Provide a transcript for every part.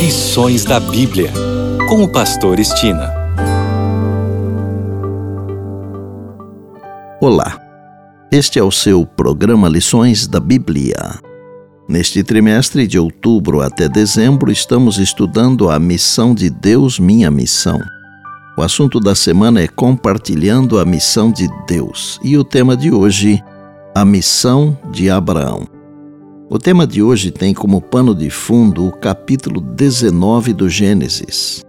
Lições da Bíblia, com o Pastor Estina. Olá, este é o seu programa Lições da Bíblia. Neste trimestre de outubro até dezembro, estamos estudando a missão de Deus, minha missão. O assunto da semana é compartilhando a missão de Deus e o tema de hoje, a missão de Abraão. O tema de hoje tem como pano de fundo o capítulo 19 do Gênesis.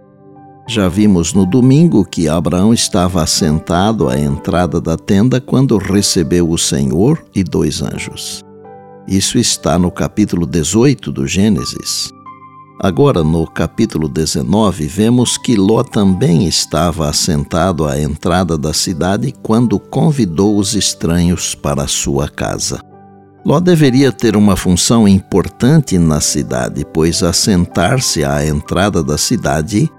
Já vimos no domingo que Abraão estava assentado à entrada da tenda quando recebeu o Senhor e dois anjos. Isso está no capítulo 18 do Gênesis. Agora, no capítulo 19, vemos que Ló também estava assentado à entrada da cidade quando convidou os estranhos para sua casa. Ló deveria ter uma função importante na cidade, pois assentar-se à entrada da cidade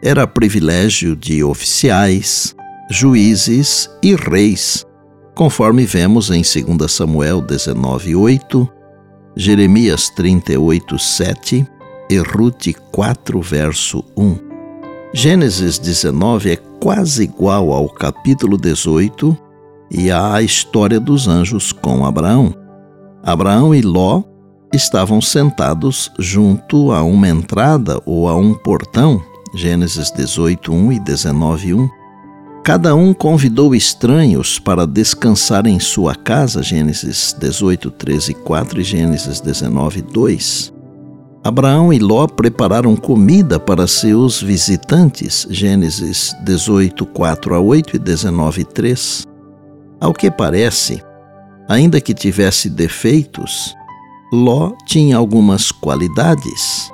era privilégio de oficiais, juízes e reis, conforme vemos em 2 Samuel 19:8, Jeremias 38:7 e Ruth 4 verso 1. Gênesis 19 é quase igual ao capítulo 18 e à história dos anjos com Abraão. Abraão e Ló estavam sentados junto a uma entrada ou a um portão, Gênesis 18, 1 e 19, 1. Cada um convidou estranhos para descansar em sua casa, Gênesis 18, 13, 4 e Gênesis 19, 2. Abraão e Ló prepararam comida para seus visitantes, Gênesis 18, 4 a 8 e 19, 3. Ao que parece, Ainda que tivesse defeitos, Ló tinha algumas qualidades.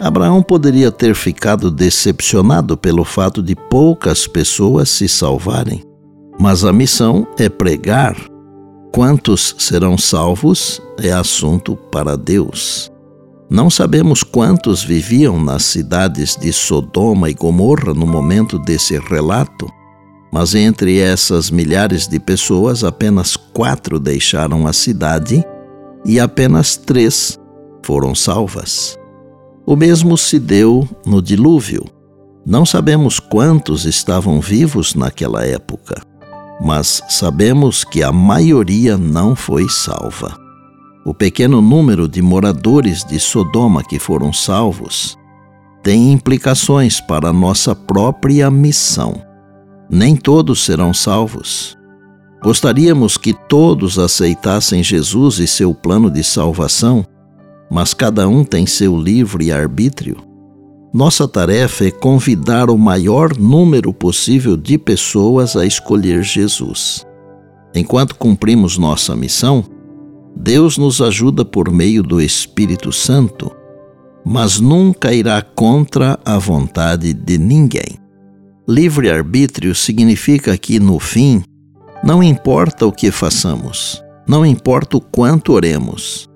Abraão poderia ter ficado decepcionado pelo fato de poucas pessoas se salvarem, mas a missão é pregar. Quantos serão salvos é assunto para Deus. Não sabemos quantos viviam nas cidades de Sodoma e Gomorra no momento desse relato, mas entre essas milhares de pessoas, apenas quatro deixaram a cidade e apenas três foram salvas. O mesmo se deu no dilúvio. Não sabemos quantos estavam vivos naquela época, mas sabemos que a maioria não foi salva. O pequeno número de moradores de Sodoma que foram salvos tem implicações para a nossa própria missão nem todos serão salvos. Gostaríamos que todos aceitassem Jesus e seu plano de salvação, mas cada um tem seu livre arbítrio. Nossa tarefa é convidar o maior número possível de pessoas a escolher Jesus. Enquanto cumprimos nossa missão, Deus nos ajuda por meio do Espírito Santo, mas nunca irá contra a vontade de ninguém. Livre-arbítrio significa que, no fim, não importa o que façamos, não importa o quanto oremos.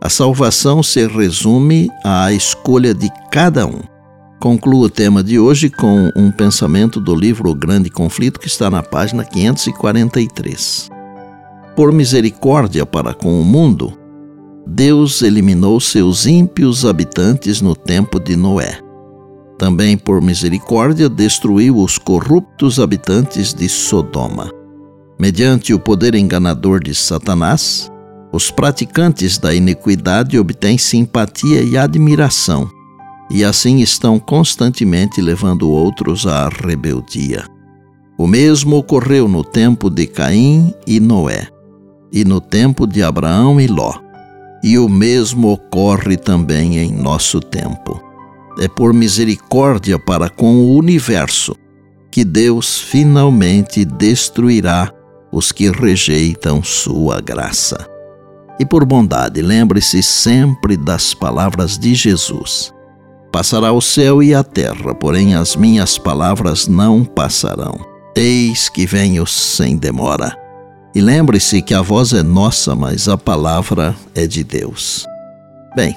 A salvação se resume à escolha de cada um. Concluo o tema de hoje com um pensamento do livro O Grande Conflito, que está na página 543. Por misericórdia para com o mundo, Deus eliminou seus ímpios habitantes no tempo de Noé. Também por misericórdia destruiu os corruptos habitantes de Sodoma. Mediante o poder enganador de Satanás, os praticantes da iniquidade obtêm simpatia e admiração, e assim estão constantemente levando outros à rebeldia. O mesmo ocorreu no tempo de Caim e Noé, e no tempo de Abraão e Ló, e o mesmo ocorre também em nosso tempo é por misericórdia para com o universo que Deus finalmente destruirá os que rejeitam sua graça. E por bondade, lembre-se sempre das palavras de Jesus. Passará o céu e a terra, porém as minhas palavras não passarão. Eis que venho sem demora. E lembre-se que a voz é nossa, mas a palavra é de Deus. Bem,